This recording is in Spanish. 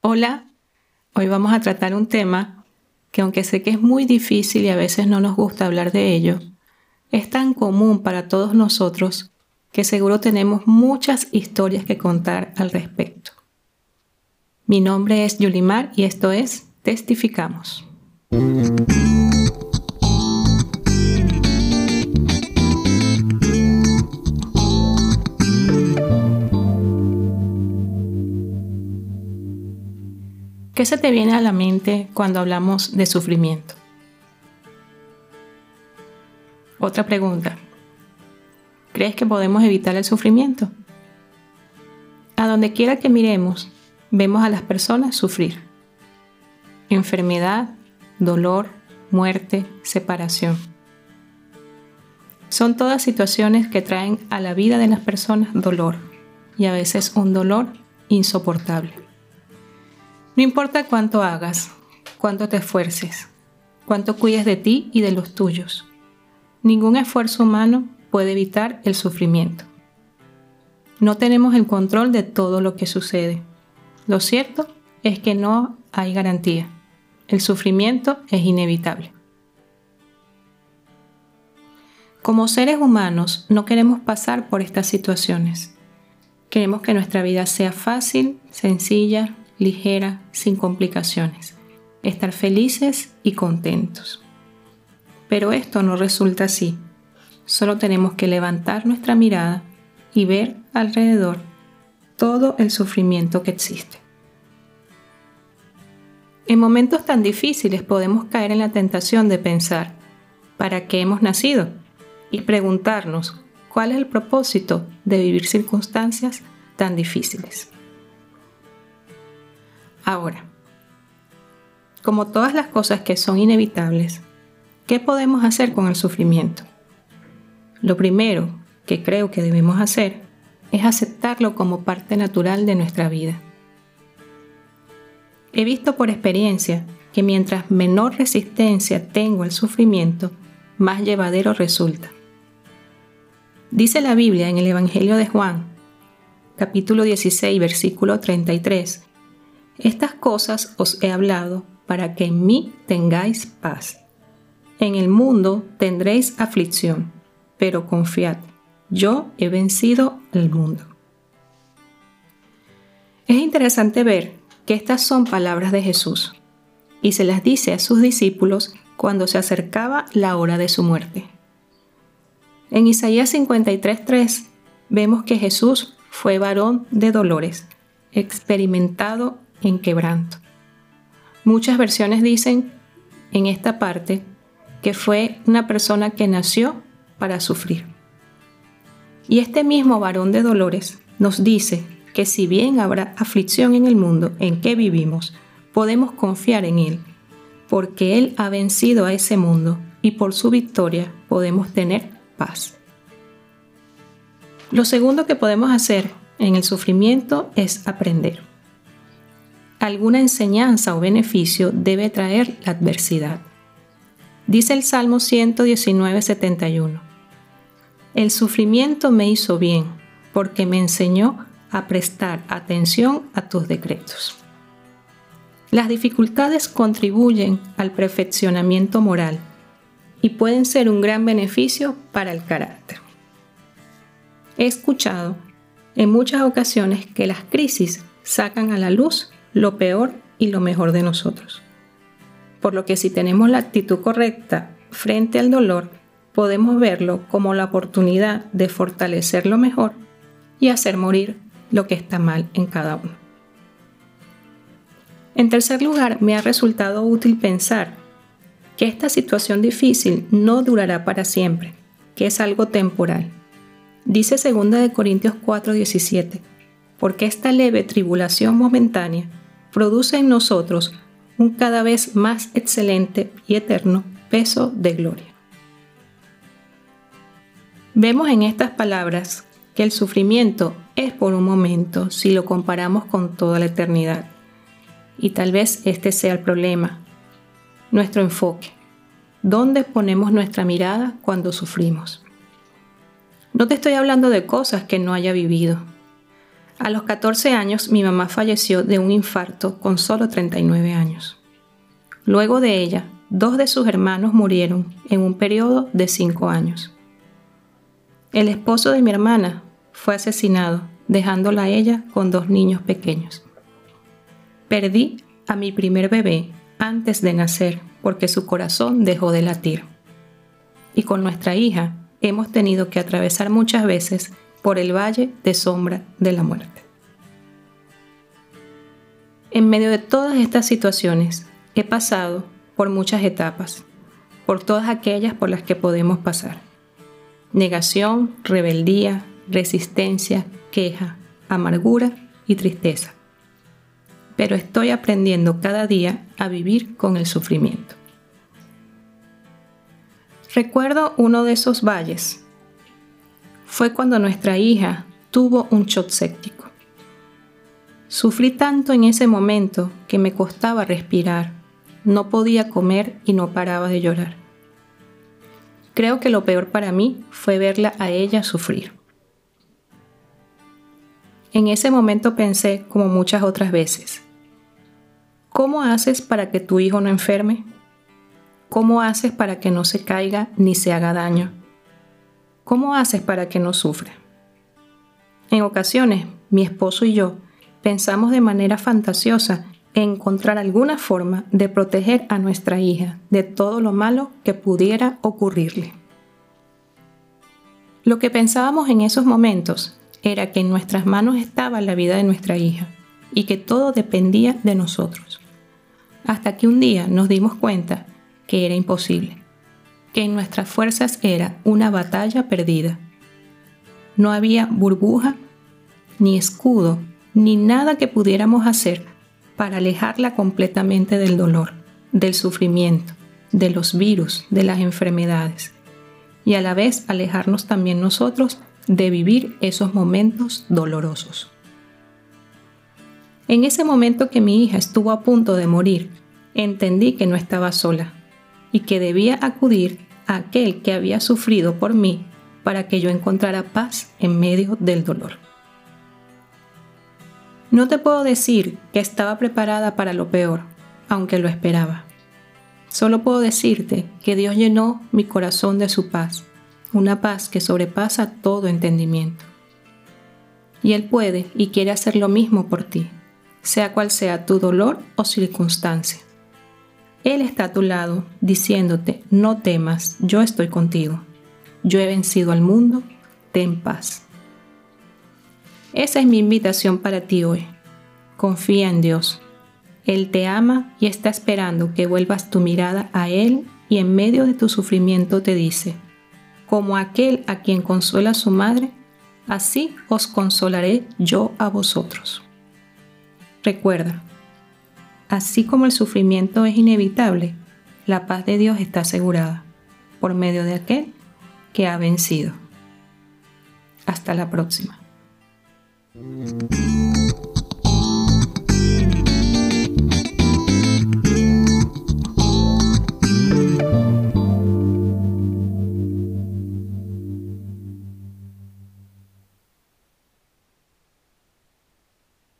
Hola, hoy vamos a tratar un tema que aunque sé que es muy difícil y a veces no nos gusta hablar de ello, es tan común para todos nosotros que seguro tenemos muchas historias que contar al respecto. Mi nombre es Yulimar y esto es Testificamos. Se te viene a la mente cuando hablamos de sufrimiento? Otra pregunta. ¿Crees que podemos evitar el sufrimiento? A donde quiera que miremos, vemos a las personas sufrir. Enfermedad, dolor, muerte, separación. Son todas situaciones que traen a la vida de las personas dolor y a veces un dolor insoportable. No importa cuánto hagas, cuánto te esfuerces, cuánto cuides de ti y de los tuyos. Ningún esfuerzo humano puede evitar el sufrimiento. No tenemos el control de todo lo que sucede. Lo cierto es que no hay garantía. El sufrimiento es inevitable. Como seres humanos no queremos pasar por estas situaciones. Queremos que nuestra vida sea fácil, sencilla, ligera, sin complicaciones, estar felices y contentos. Pero esto no resulta así. Solo tenemos que levantar nuestra mirada y ver alrededor todo el sufrimiento que existe. En momentos tan difíciles podemos caer en la tentación de pensar, ¿para qué hemos nacido? Y preguntarnos, ¿cuál es el propósito de vivir circunstancias tan difíciles? Ahora, como todas las cosas que son inevitables, ¿qué podemos hacer con el sufrimiento? Lo primero que creo que debemos hacer es aceptarlo como parte natural de nuestra vida. He visto por experiencia que mientras menor resistencia tengo al sufrimiento, más llevadero resulta. Dice la Biblia en el Evangelio de Juan, capítulo 16, versículo 33, estas cosas os he hablado para que en mí tengáis paz. En el mundo tendréis aflicción, pero confiad, yo he vencido el mundo. Es interesante ver que estas son palabras de Jesús y se las dice a sus discípulos cuando se acercaba la hora de su muerte. En Isaías 53:3 vemos que Jesús fue varón de dolores, experimentado en quebranto. Muchas versiones dicen en esta parte que fue una persona que nació para sufrir. Y este mismo varón de dolores nos dice que si bien habrá aflicción en el mundo en que vivimos, podemos confiar en Él, porque Él ha vencido a ese mundo y por su victoria podemos tener paz. Lo segundo que podemos hacer en el sufrimiento es aprender alguna enseñanza o beneficio debe traer la adversidad. Dice el Salmo 119, 71. El sufrimiento me hizo bien porque me enseñó a prestar atención a tus decretos. Las dificultades contribuyen al perfeccionamiento moral y pueden ser un gran beneficio para el carácter. He escuchado en muchas ocasiones que las crisis sacan a la luz lo peor y lo mejor de nosotros. Por lo que si tenemos la actitud correcta frente al dolor, podemos verlo como la oportunidad de fortalecer lo mejor y hacer morir lo que está mal en cada uno. En tercer lugar, me ha resultado útil pensar que esta situación difícil no durará para siempre, que es algo temporal. Dice 2 Corintios 4:17, porque esta leve tribulación momentánea produce en nosotros un cada vez más excelente y eterno peso de gloria. Vemos en estas palabras que el sufrimiento es por un momento si lo comparamos con toda la eternidad. Y tal vez este sea el problema, nuestro enfoque. ¿Dónde ponemos nuestra mirada cuando sufrimos? No te estoy hablando de cosas que no haya vivido. A los 14 años mi mamá falleció de un infarto con solo 39 años. Luego de ella, dos de sus hermanos murieron en un periodo de 5 años. El esposo de mi hermana fue asesinado, dejándola a ella con dos niños pequeños. Perdí a mi primer bebé antes de nacer porque su corazón dejó de latir. Y con nuestra hija hemos tenido que atravesar muchas veces por el valle de sombra de la muerte. En medio de todas estas situaciones he pasado por muchas etapas, por todas aquellas por las que podemos pasar. Negación, rebeldía, resistencia, queja, amargura y tristeza. Pero estoy aprendiendo cada día a vivir con el sufrimiento. Recuerdo uno de esos valles fue cuando nuestra hija tuvo un shock séptico. Sufrí tanto en ese momento que me costaba respirar, no podía comer y no paraba de llorar. Creo que lo peor para mí fue verla a ella sufrir. En ese momento pensé, como muchas otras veces, ¿cómo haces para que tu hijo no enferme? ¿Cómo haces para que no se caiga ni se haga daño? ¿Cómo haces para que no sufra? En ocasiones, mi esposo y yo pensamos de manera fantasiosa en encontrar alguna forma de proteger a nuestra hija de todo lo malo que pudiera ocurrirle. Lo que pensábamos en esos momentos era que en nuestras manos estaba la vida de nuestra hija y que todo dependía de nosotros. Hasta que un día nos dimos cuenta que era imposible que en nuestras fuerzas era una batalla perdida. No había burbuja, ni escudo, ni nada que pudiéramos hacer para alejarla completamente del dolor, del sufrimiento, de los virus, de las enfermedades, y a la vez alejarnos también nosotros de vivir esos momentos dolorosos. En ese momento que mi hija estuvo a punto de morir, entendí que no estaba sola, y que debía acudir a aquel que había sufrido por mí para que yo encontrara paz en medio del dolor. No te puedo decir que estaba preparada para lo peor, aunque lo esperaba. Solo puedo decirte que Dios llenó mi corazón de su paz, una paz que sobrepasa todo entendimiento. Y Él puede y quiere hacer lo mismo por ti, sea cual sea tu dolor o circunstancia. Él está a tu lado diciéndote, no temas, yo estoy contigo. Yo he vencido al mundo, ten paz. Esa es mi invitación para ti hoy. Confía en Dios. Él te ama y está esperando que vuelvas tu mirada a Él y en medio de tu sufrimiento te dice, como aquel a quien consuela su madre, así os consolaré yo a vosotros. Recuerda, Así como el sufrimiento es inevitable, la paz de Dios está asegurada por medio de aquel que ha vencido. Hasta la próxima.